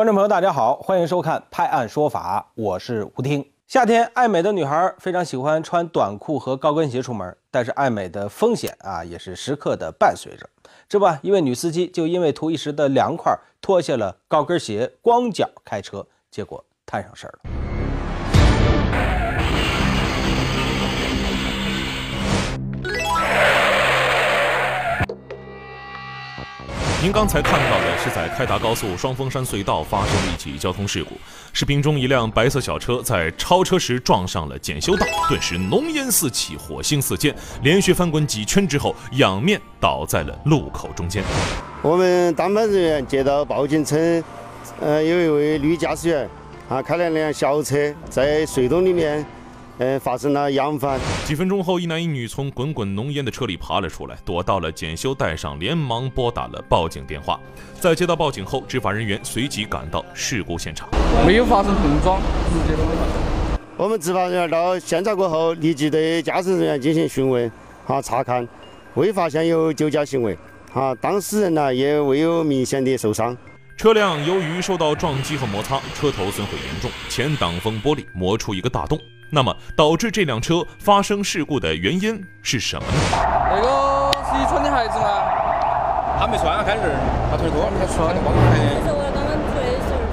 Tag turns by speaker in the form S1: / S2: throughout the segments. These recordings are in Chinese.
S1: 观众朋友，大家好，欢迎收看《拍案说法》，我是吴听。夏天，爱美的女孩非常喜欢穿短裤和高跟鞋出门，但是爱美的风险啊，也是时刻的伴随着。这不，一位女司机就因为图一时的凉快，脱下了高跟鞋，光脚开车，结果摊上事儿了。
S2: 您刚才看到的是在开达高速双峰山隧道发生的一起交通事故。视频中，一辆白色小车在超车时撞上了检修道，顿时浓烟四起，火星四溅，连续翻滚几圈之后，仰面倒在了路口中间。
S3: 我们当班人员接到报警称，呃，有一位女驾驶员啊，开了辆小车在隧道里面。呃，发生了扬帆。
S2: 几分钟后，一男一女从滚滚浓烟的车里爬了出来，躲到了检修带上，连忙拨打了报警电话。在接到报警后，执法人员随即赶到事故现场，
S4: 没有发生碰撞，直接
S3: 我们执法人员到现场过后，立即对驾驶人员进行询问、啊查看，未发现有酒驾行为，啊当事人呢也未有明显的受伤。
S2: 车辆由于受到撞击和摩擦，车头损毁严重，前挡风玻璃磨出一个大洞。那么，导致这辆车发生事故的原因是什么呢？
S4: 那个是你穿的鞋子吗？
S5: 他没穿，开始他腿多，他穿的光
S6: 鞋。是我刚刚出来的时候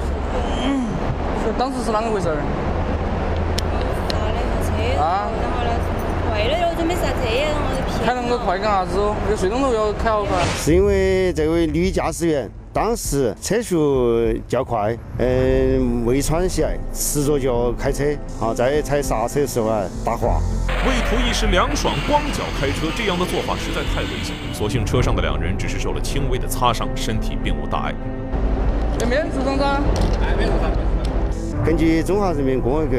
S4: 是。当时是啷个回事儿？
S6: 刹了一下车，啊，
S4: 开那么快干啥子哦？那个隧道头要开好快。
S3: 是因为这位女驾驶员。当时车速较快，嗯，未穿鞋，赤着脚开车，啊，在踩刹车的时候啊，打滑。
S2: 为图一时凉爽，光脚开车，这样的做法实在太危险。所幸车上的两人只是受了轻微的擦伤，身体并无大碍。
S4: 免受伤噻？哎，免受伤。
S3: 根据《中华人民共和国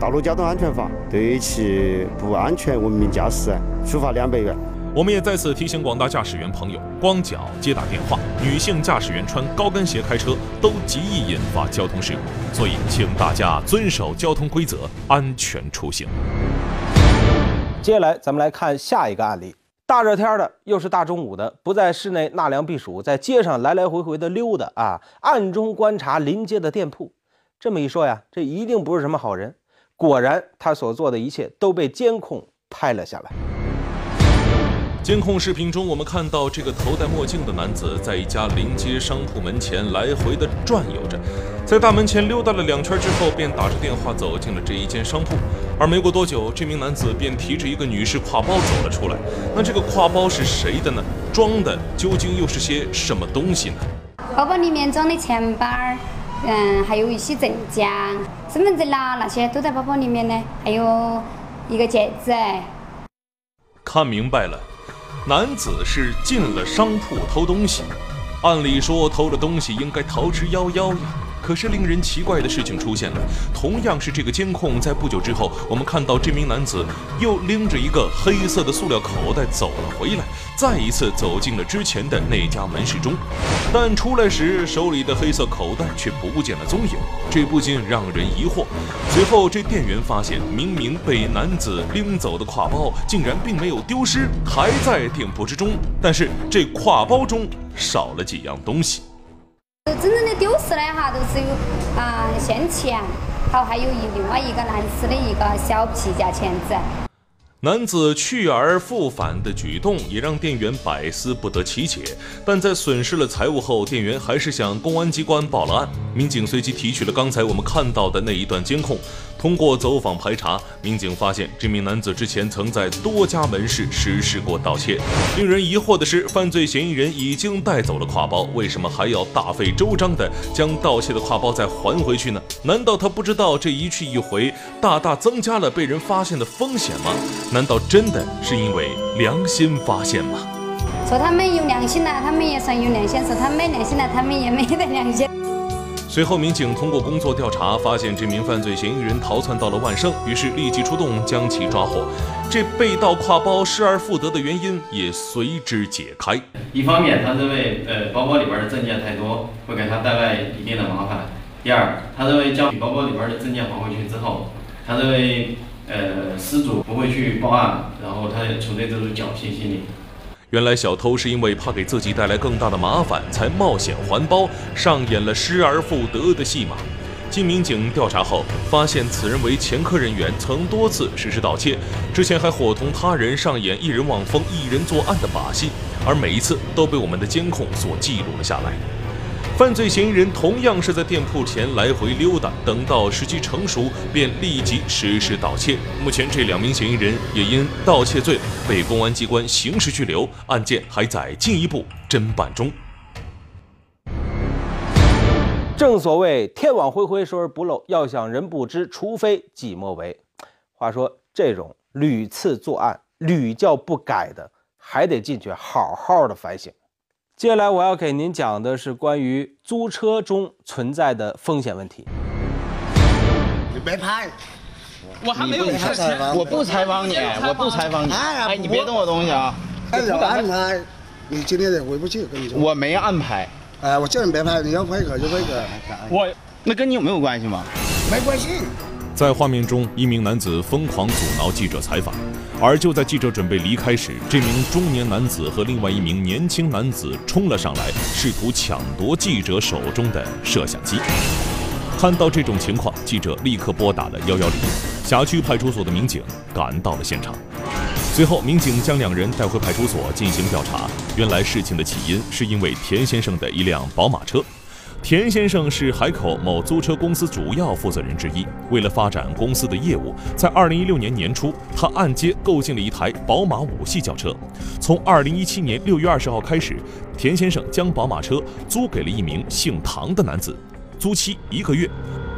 S3: 道路交通安全法》，对其不安全文明驾驶，处罚两百元。
S2: 我们也再次提醒广大驾驶员朋友：光脚接打电话，女性驾驶员穿高跟鞋开车，都极易引发交通事故。所以，请大家遵守交通规则，安全出行。
S1: 接下来，咱们来看下一个案例。大热天的，又是大中午的，不在室内纳凉避暑，在街上来来回回的溜达啊，暗中观察临街的店铺。这么一说呀，这一定不是什么好人。果然，他所做的一切都被监控拍了下来。
S2: 监控视频中，我们看到这个头戴墨镜的男子在一家临街商铺门前来回的转悠着，在大门前溜达了两圈之后，便打着电话走进了这一间商铺。而没过多久，这名男子便提着一个女士挎包走了出来。那这个挎包是谁的呢？装的究竟又是些什么东西呢？
S7: 包包里面装的钱包，嗯，还有一些证件、身份证啦，那些都在包包里面呢。还有一个戒指。
S2: 看明白了。男子是进了商铺偷东西，按理说偷了东西应该逃之夭夭呀。可是令人奇怪的事情出现了，同样是这个监控，在不久之后，我们看到这名男子又拎着一个黑色的塑料口袋走了回来，再一次走进了之前的那家门市中，但出来时手里的黑色口袋却不见了踪影，这不禁让人疑惑。随后，这店员发现，明明被男子拎走的挎包竟然并没有丢失，还在店铺之中，但是这挎包中少了几样东西。
S7: 真正的丢失的哈，都是有啊现钱，好还有一另外一个男士的一个小皮夹钳子。
S2: 男子去而复返的举动也让店员百思不得其解，但在损失了财物后，店员还是向公安机关报了案。民警随即提取了刚才我们看到的那一段监控。通过走访排查，民警发现这名男子之前曾在多家门市实施过盗窃。令人疑惑的是，犯罪嫌疑人已经带走了挎包，为什么还要大费周章地将盗窃的挎包再还回去呢？难道他不知道这一去一回，大大增加了被人发现的风险吗？难道真的是因为良心发现吗？
S7: 说他们有良心了，他们也算有良心；说他没良心了，他们也没得良心。
S2: 随后，民警通过工作调查，发现这名犯罪嫌疑人逃窜到了万盛，于是立即出动将其抓获。这被盗挎包失而复得的原因也随之解开。
S8: 一方面，他认为呃包包里边的证件太多，会给他带来一定的麻烦；第二，他认为将包包里边的证件还回去之后，他认为呃失主不会去报案，然后他存在这种侥幸心理。
S2: 原来小偷是因为怕给自己带来更大的麻烦，才冒险还包，上演了失而复得的戏码。经民警调查后，发现此人为前科人员，曾多次实施盗窃，之前还伙同他人上演一人望风、一人作案的把戏，而每一次都被我们的监控所记录了下来。犯罪嫌疑人同样是在店铺前来回溜达，等到时机成熟，便立即实施盗窃。目前，这两名嫌疑人也因盗窃罪被公安机关刑事拘留，案件还在进一步侦办中。
S1: 正所谓天网恢恢，疏而不漏，要想人不知，除非己莫为。话说，这种屡次作案、屡教不改的，还得进去好好的反省。接下来我要给您讲的是关于租车中存在的风险问题。
S9: 你别拍，
S5: 我还没有
S9: 采访，
S5: 我不采访你，我不采访你。哎，你别动我东西啊！
S9: 按照安排，你今天得回不去，跟你说。
S5: 我没安排。
S9: 哎，我叫你别拍，你要拍可就拍可。
S5: 我那跟你有没有关系吗？
S9: 没关系。
S2: 在画面中，一名男子疯狂阻挠记者采访，而就在记者准备离开时，这名中年男子和另外一名年轻男子冲了上来，试图抢夺记者手中的摄像机。看到这种情况，记者立刻拨打了幺幺零，辖区派出所的民警赶到了现场。随后，民警将两人带回派出所进行调查。原来，事情的起因是因为田先生的一辆宝马车。田先生是海口某租车公司主要负责人之一。为了发展公司的业务，在2016年年初，他按揭购进了一台宝马五系轿车。从2017年6月20号开始，田先生将宝马车租给了一名姓唐的男子，租期一个月。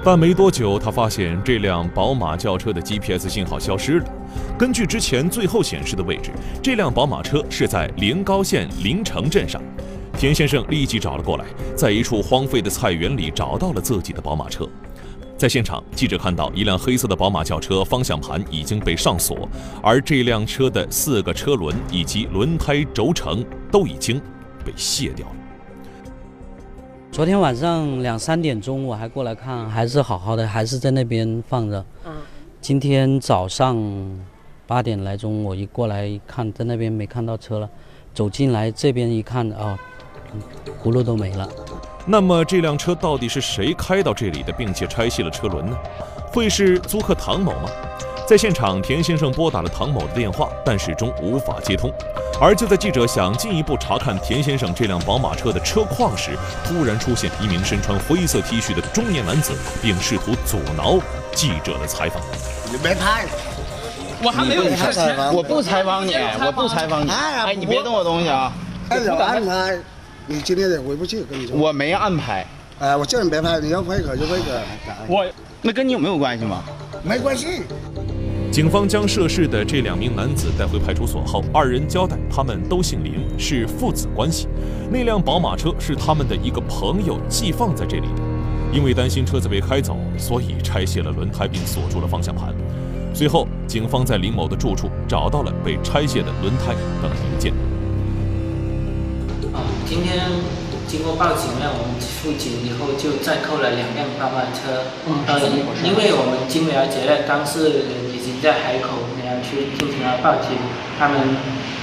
S2: 但没多久，他发现这辆宝马轿车的 GPS 信号消失了。根据之前最后显示的位置，这辆宝马车是在临高县临城镇上。田先生立即找了过来，在一处荒废的菜园里找到了自己的宝马车。在现场，记者看到一辆黑色的宝马轿车方向盘已经被上锁，而这辆车的四个车轮以及轮胎轴承都已经被卸掉了。
S10: 昨天晚上两三点钟我还过来看，还是好好的，还是在那边放着。嗯。今天早上八点来钟我一过来看，在那边没看到车了，走进来这边一看，哦，轱辘都没了。
S2: 那么这辆车到底是谁开到这里的，并且拆卸了车轮呢？会是租客唐某吗？在现场，田先生拨打了唐某的电话，但始终无法接通。而就在记者想进一步查看田先生这辆宝马车的车况时，突然出现一名身穿灰色 T 恤的中年男子，并试图阻挠记者的采访。
S9: 你别拍，
S5: 我还没有采访，我不采访你，我不采访你。哎，你别动我东西啊！
S9: 按照安排，你今天得回不去，跟你说。
S5: 我没安排。
S9: 哎，我叫你别拍，你要拍可就拍可。
S5: 我那跟你有没有关系吗？
S9: 没关系。
S2: 警方将涉事的这两名男子带回派出所后，二人交代他们都姓林，是父子关系。那辆宝马车是他们的一个朋友寄放在这里的，因为担心车子被开走，所以拆卸了轮胎并锁住了方向盘。随后，警方在林某的住处找到了被拆卸的轮胎等零件。
S11: 啊，今天经过报警呢，我们复警以后就再扣了两辆宝马车。嗯，因为我们经了解了当事人已经。在海口南阳区进行了报警，他们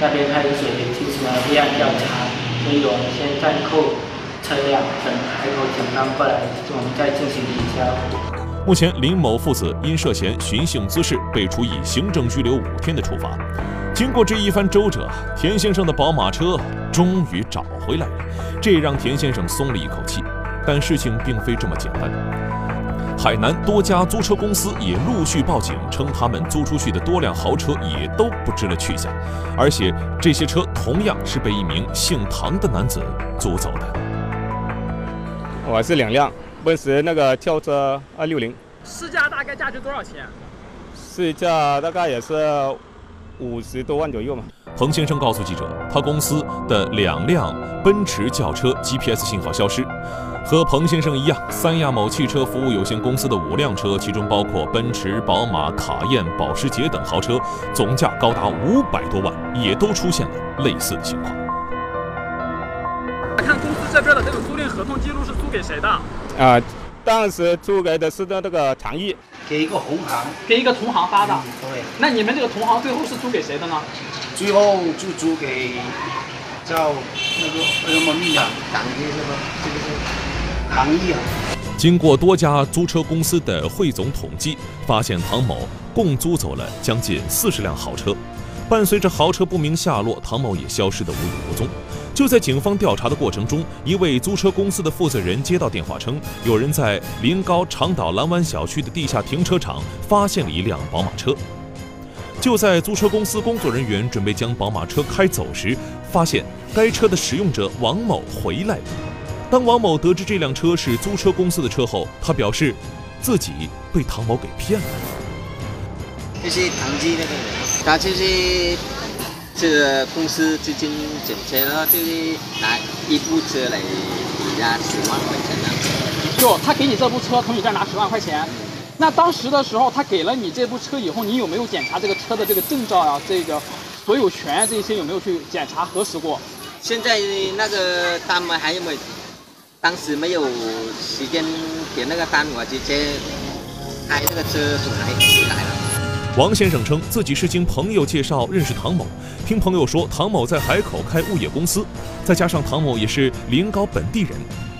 S11: 那边派出所也进行了立案调查，所以我们先暂扣车辆，等海口警方过来，我们再进行移交。
S2: 目前，林某父子因涉嫌寻衅滋事被处以行政拘留五天的处罚。经过这一番周折，田先生的宝马车终于找回来了，这让田先生松了一口气。但事情并非这么简单。海南多家租车公司也陆续报警，称他们租出去的多辆豪车也都不知了去向，而且这些车同样是被一名姓唐的男子租走的。
S12: 我是两辆奔驰那个轿车二六零，
S5: 市价大概价值多少钱？
S12: 市价大概也是五十多万左右嘛。
S2: 彭先生告诉记者，他公司的两辆奔驰轿车 GPS 信号消失。和彭先生一样，三亚某汽车服务有限公司的五辆车，其中包括奔驰、宝马、卡宴、保时捷等豪车，总价高达五百多万，也都出现了类似的情况。
S5: 看公司这边的这个租赁合同记录是租给谁的？
S12: 啊，当时租给的是的那个长义，
S13: 给一个同行，
S14: 给一个同行发的。
S13: 对。
S14: 那你们这个同行最后是租给谁的呢？
S13: 最后就租给叫那个什么密啊，长益是吧？这个是长益啊。
S2: 经过多家租车公司的汇总统计，发现唐某共租走了将近四十辆豪车。伴随着豪车不明下落，唐某也消失得无影无踪。就在警方调查的过程中，一位租车公司的负责人接到电话称，有人在临高长岛蓝湾小区的地下停车场发现了一辆宝马车。就在租车公司工作人员准备将宝马车开走时，发现该车的使用者王某回来了。当王某得知这辆车是租车公司的车后，他表示自己被唐某给骗了。
S15: 就是唐基那个人，他就是这个公司资金整车，然后就是拿一部车来抵押十万块钱呢。
S14: 就他给你这部车，从你这儿拿十万块钱。那当时的时候，他给了你这部车以后，你有没有检查这个车的这个证照啊？这个所有权这些有没有去检查核实过？
S15: 现在那个单吗？还有没有？当时没有时间给那个单，我直接开这个车主来来了。
S2: 王先生称自己是经朋友介绍认识唐某，听朋友说唐某在海口开物业公司，再加上唐某也是临高本地人，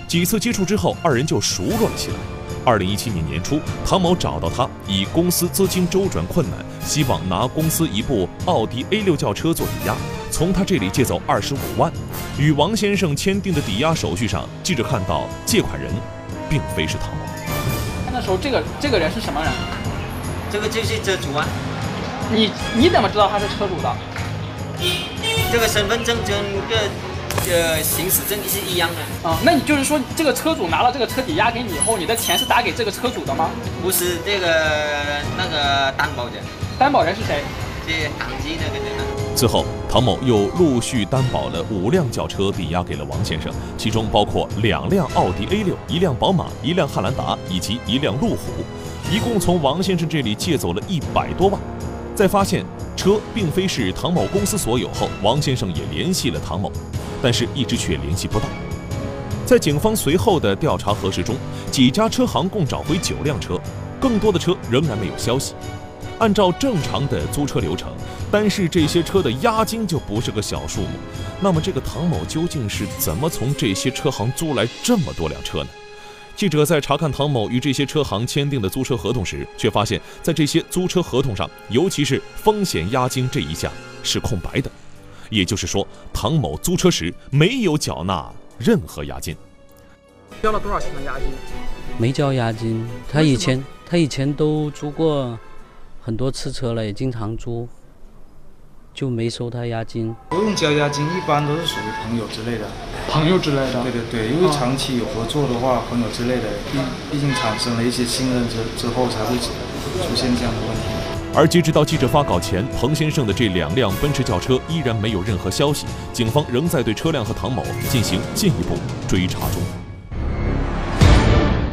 S2: 几次接触之后，二人就熟络了起来。二零一七年年初，唐某找到他，以公司资金周转困难，希望拿公司一部奥迪 A 六轿车做抵押，从他这里借走二十五万。与王先生签订的抵押手续上，记者看到借款人并非是唐某。
S14: 那时候这个这个人是什么人？
S15: 这个就是车主啊。
S14: 你你怎么知道他是车主的？
S15: 这个身份证跟个呃行驶证是一样的。
S14: 啊，那你就是说这个车主拿了这个车抵押给你以后，你的钱是打给这个车主的吗？
S15: 不是，这个那个担保人。
S14: 担保人是谁？
S15: 是唐基那个人。
S2: 此后，唐某又陆续担保了五辆轿车抵押给了王先生，其中包括两辆奥迪 A 六、一辆宝马、一辆汉兰达以及一辆路虎，一共从王先生这里借走了一百多万。在发现车并非是唐某公司所有后，王先生也联系了唐某，但是一直却联系不到。在警方随后的调查核实中，几家车行共找回九辆车，更多的车仍然没有消息。按照正常的租车流程，单是这些车的押金就不是个小数目。那么，这个唐某究竟是怎么从这些车行租来这么多辆车呢？记者在查看唐某与这些车行签订的租车合同时，却发现，在这些租车合同上，尤其是风险押金这一项是空白的。也就是说，唐某租车时没有缴纳任何押金。
S14: 交了多少钱的押金？
S10: 没交押金。他以前他以前都租过很多次车了，也经常租，就没收他押金。
S16: 不用交押金，一般都是属于朋友之类的。
S14: 朋友之类的。
S16: 对对对，因为长期有合作的话，朋友之类的，毕毕竟产生了一些信任之之后，才会出现这样的问题。
S2: 而截止到记者发稿前，彭先生的这两辆奔驰轿车依然没有任何消息，警方仍在对车辆和唐某进行进一步追查中。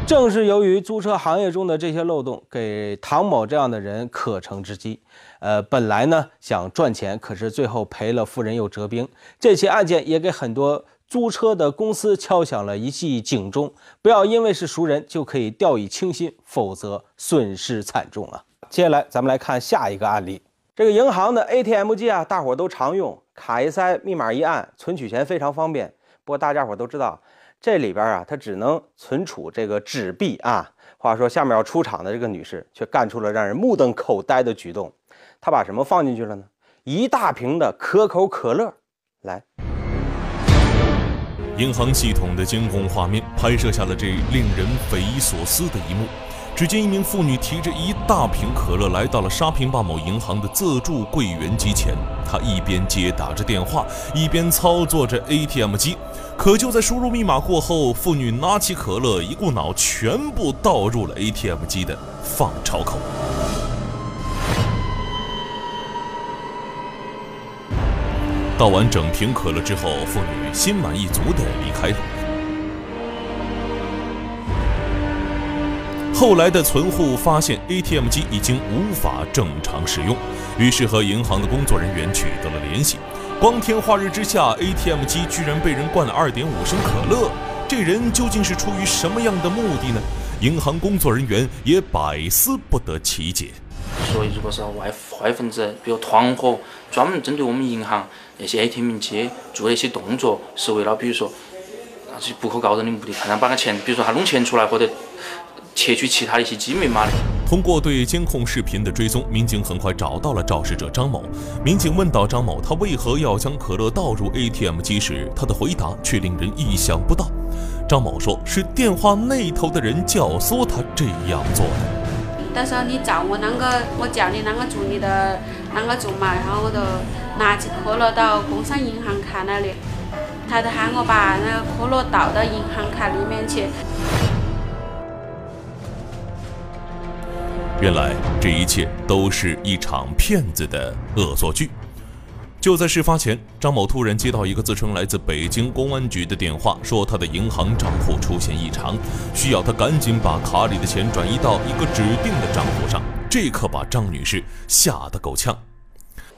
S1: 正是由于租车行业中的这些漏洞，给唐某这样的人可乘之机。呃，本来呢想赚钱，可是最后赔了夫人又折兵。这起案件也给很多租车的公司敲响了一记警钟：不要因为是熟人就可以掉以轻心，否则损失惨重啊！接下来咱们来看下一个案例。这个银行的 ATM 机啊，大伙都常用，卡一塞，密码一按，存取钱非常方便。不过大家伙都知道。这里边啊，它只能存储这个纸币啊。话说，下面要出场的这个女士却干出了让人目瞪口呆的举动。她把什么放进去了呢？一大瓶的可口可乐。来，
S2: 银行系统的监控画面拍摄下了这令人匪夷所思的一幕。只见一名妇女提着一大瓶可乐来到了沙坪坝某银行的自助柜员机前，她一边接打着电话，一边操作着 ATM 机。可就在输入密码过后，妇女拿起可乐，一股脑全部倒入了 ATM 机的放钞口。倒完整瓶可乐之后，妇女心满意足地离开了。后来的存户发现 ATM 机已经无法正常使用，于是和银行的工作人员取得了联系。光天化日之下，ATM 机居然被人灌了二点五升可乐，这人究竟是出于什么样的目的呢？银行工作人员也百思不得其解。
S17: 所以，如果是外坏分子，比如团伙，专门针对我们银行那些 ATM 机做那些动作，是为了比如说，那些不可告人的目的，看他把个钱，比如说他弄钱出来，或者窃取其他的一些机密码的。
S2: 通过对监控视频的追踪，民警很快找到了肇事者张某。民警问到张某，他为何要将可乐倒入 ATM 机时，他的回答却令人意想不到。张某说：“是电话那头的人教唆他这样做的。”
S18: 到时候你找我啷个，我叫你啷个做你的啷个做嘛，然后我就拿起可乐到工商银行卡那里，他就喊我把那个可乐倒到银行卡里面去。
S2: 原来这一切都是一场骗子的恶作剧。就在事发前，张某突然接到一个自称来自北京公安局的电话，说他的银行账户出现异常，需要他赶紧把卡里的钱转移到一个指定的账户上。这可把张女士吓得够呛。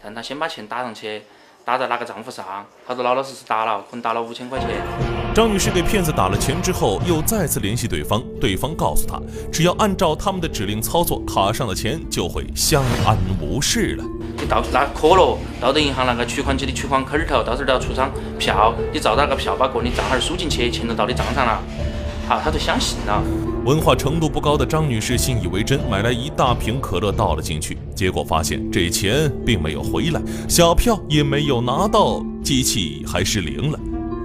S17: 让他先把钱打上去。打在哪个账户上，他说老老实实打了，可能打了五千块钱。
S2: 张女士给骗子打了钱之后，又再次联系对方，对方告诉她，只要按照他们的指令操作，卡上的钱就会相安无事了。
S17: 你到拿可乐到到银行那个取款机的取款口头，到时候要出张票，你照着那个票把个人的账号输进去，钱就到你账上了。好，他就相信了。
S2: 文化程度不高的张女士信以为真，买来一大瓶可乐倒了进去，结果发现这钱并没有回来，小票也没有拿到，机器还失灵了。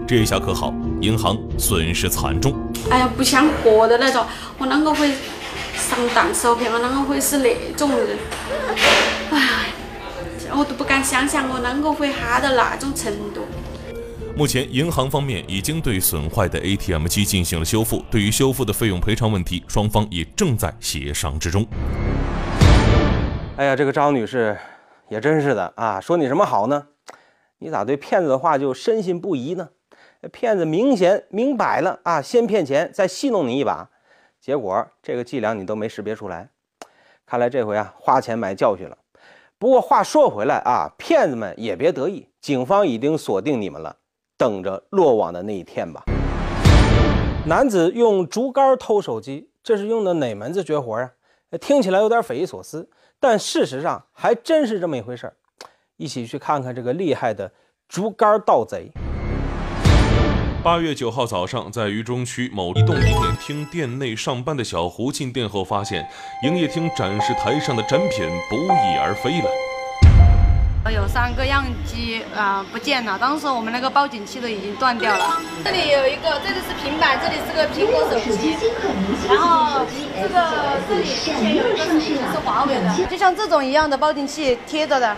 S2: 这下可好，银行损失惨重。
S18: 哎呀，不想活的那种，我啷个会上当受骗？我啷个会是那种人？哎，我都不敢想象我啷个会哈到那种程度。
S2: 目前，银行方面已经对损坏的 ATM 机进行了修复。对于修复的费用赔偿问题，双方也正在协商之中。
S1: 哎呀，这个张女士也真是的啊！说你什么好呢？你咋对骗子的话就深信不疑呢？骗子明显明摆了啊，先骗钱再戏弄你一把，结果这个伎俩你都没识别出来。看来这回啊，花钱买教训了。不过话说回来啊，骗子们也别得意，警方已经锁定你们了。等着落网的那一天吧。男子用竹竿偷手机，这是用的哪门子绝活啊？听起来有点匪夷所思，但事实上还真是这么一回事儿。一起去看看这个厉害的竹竿盗贼。
S2: 八月九号早上，在渝中区某移动营业厅店内上班的小胡进店后，发现营业厅展示台上的展品不翼而飞了。
S19: 有三个样机啊不见了，当时我们那个报警器都已经断掉了。这里有一个，这里是平板，这里是个苹果手机，然后这个这里之前有一个手机是华为的，就像这种一样的报警器贴着的，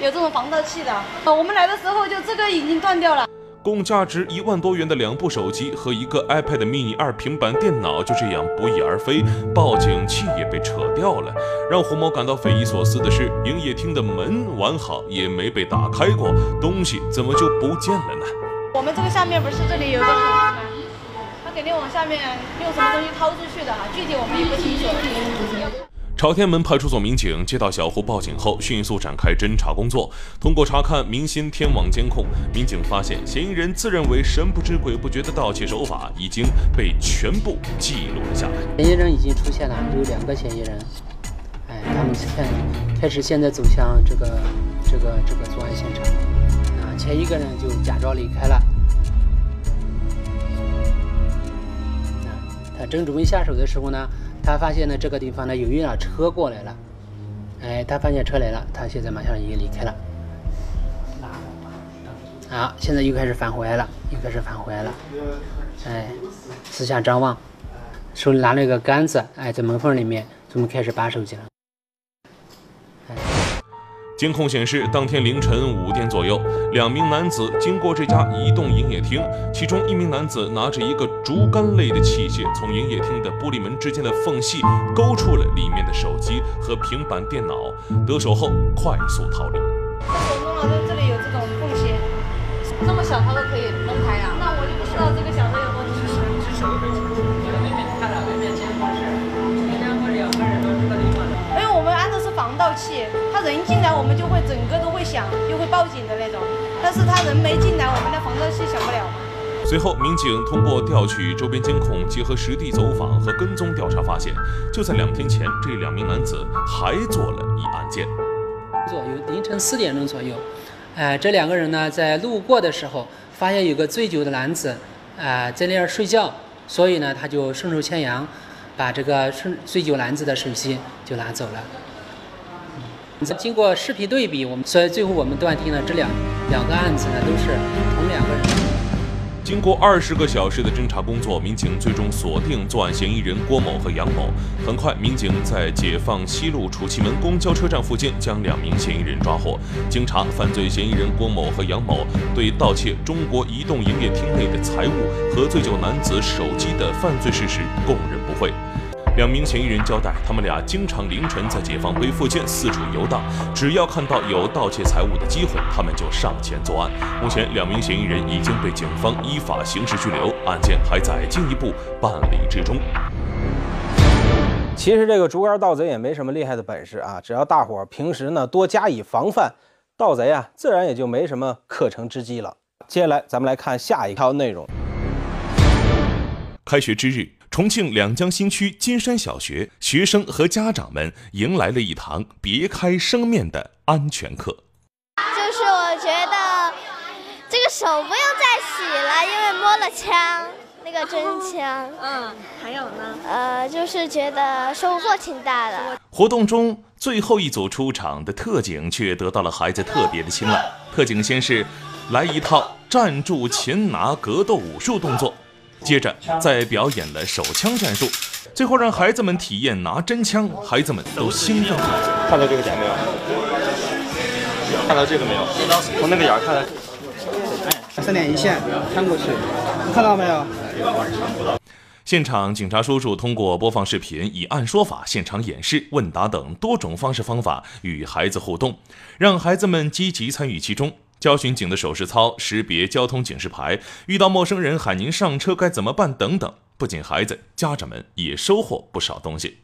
S19: 有这种防盗器的。我们来的时候就这个已经断掉了。
S2: 共价值一万多元的两部手机和一个 iPad mini 二平板电脑就这样不翼而飞，报警器也被扯掉了。让胡某感到匪夷所思的是，营业厅的门完好，也没被打开过，东西怎么就不见了呢？
S19: 我们这个下面不是这里有个口子吗？他肯定往下面用什么东西掏出去的哈，具体我们也不清楚。
S2: 朝天门派出所民警接到小胡报警后，迅速展开侦查工作。通过查看明星天网监控，民警发现嫌疑人自认为神不知鬼不觉的盗窃手法已经被全部记录了下来。
S10: 嫌疑人已经出现了，有两个嫌疑人。哎，他们开开始现在走向这个这个这个作案现场。啊，前一个人就假装离开了。他正准备下手的时候呢？他发现呢，这个地方呢有一辆车过来了，哎，他发现车来了，他现在马上也离开了。好，现在又开始返回来了，又开始返回来了，哎，四下张望，手里拿了一个杆子，哎，在门缝里面准备开始拔手机了。
S2: 监控显示，当天凌晨五点左右，两名男子经过这家移动营业厅，其中一名男子拿着一个竹竿类的器械，从营业厅的玻璃门之间的缝隙勾出了里面的手机和平板电脑，得手后快速逃离。
S19: 我弄了，这里有这种缝隙，这么小他都可以弄开呀？那我就不知道这个小的有多大。是手的，外面看了，外面监控是，两个两个人都是个地方的。因为我们安的是防盗器。他人进来，我们就会整个都会响，就会报警的那种。但是他人没进来，我们的防盗器响不了。
S2: 随后，民警通过调取周边监控，结合实地走访和跟踪调查，发现就在两天前，这两名男子还做了一案件。
S20: 左右凌晨四点钟左右，呃，这两个人呢在路过的时候，发现有个醉酒的男子，啊，在那儿睡觉，所以呢他就顺手牵羊，把这个顺醉酒男子的手机就拿走了。经过视频对比，我们所以最后我们断定了这两两个案子呢都是同两个人。
S2: 经过二十个小时的侦查工作，民警最终锁定作案嫌疑人郭某和杨某。很快，民警在解放西路楚奇门公交车站附近将两名嫌疑人抓获。经查，犯罪嫌疑人郭某和杨某对盗窃中国移动营业厅内的财物和醉酒男子手机的犯罪事实供认。两名嫌疑人交代，他们俩经常凌晨在解放碑附近四处游荡，只要看到有盗窃财物的机会，他们就上前作案。目前，两名嫌疑人已经被警方依法刑事拘留，案件还在进一步办理之中。
S1: 其实这个竹竿盗贼也没什么厉害的本事啊，只要大伙儿平时呢多加以防范，盗贼啊自然也就没什么可乘之机了。接下来咱们来看下一条内容。
S2: 开学之日。重庆两江新区金山小学学生和家长们迎来了一堂别开生面的安全课。
S21: 就是我觉得这个手不用再洗了，因为摸了枪，那个真枪。
S19: 嗯，还有呢？
S21: 呃，就是觉得收获挺大的。
S2: 活动中最后一组出场的特警却得到了孩子特别的青睐。特警先是来一套站住擒拿格斗武术动作。接着再表演了手枪战术，最后让孩子们体验拿真枪，孩子们都兴奋了。
S12: 看到这个点没有？看到这个没有？从那个眼看来，
S13: 哎，三点一线，看过去，看到没有？
S2: 现场警察叔叔通过播放视频，以按说法、现场演示、问答等多种方式方法与孩子互动，让孩子们积极参与其中。交巡警的手势操、识别交通警示牌、遇到陌生人喊您上车该怎么办等等，不仅孩子，家长们也收获不少东西。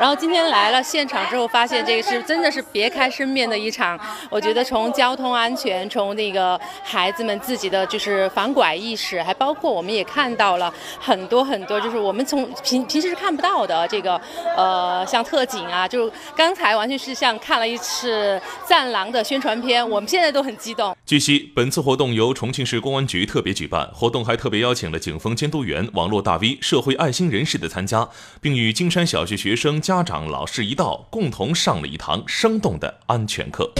S22: 然后今天来了现场之后，发现这个是真的是别开生面的一场。我觉得从交通安全，从那个孩子们自己的就是防拐意识，还包括我们也看到了很多很多，就是我们从平平时是看不到的这个呃，像特警啊，就刚才完全是像看了一次《战狼》的宣传片，我们现在都很激动。
S2: 据悉，本次活动由重庆市公安局特别举办，活动还特别邀请了警方监督员、网络大 V、社会爱心人士的参加，并与金山小学学生。家长、老师一道，共同上了一堂生动的安全课。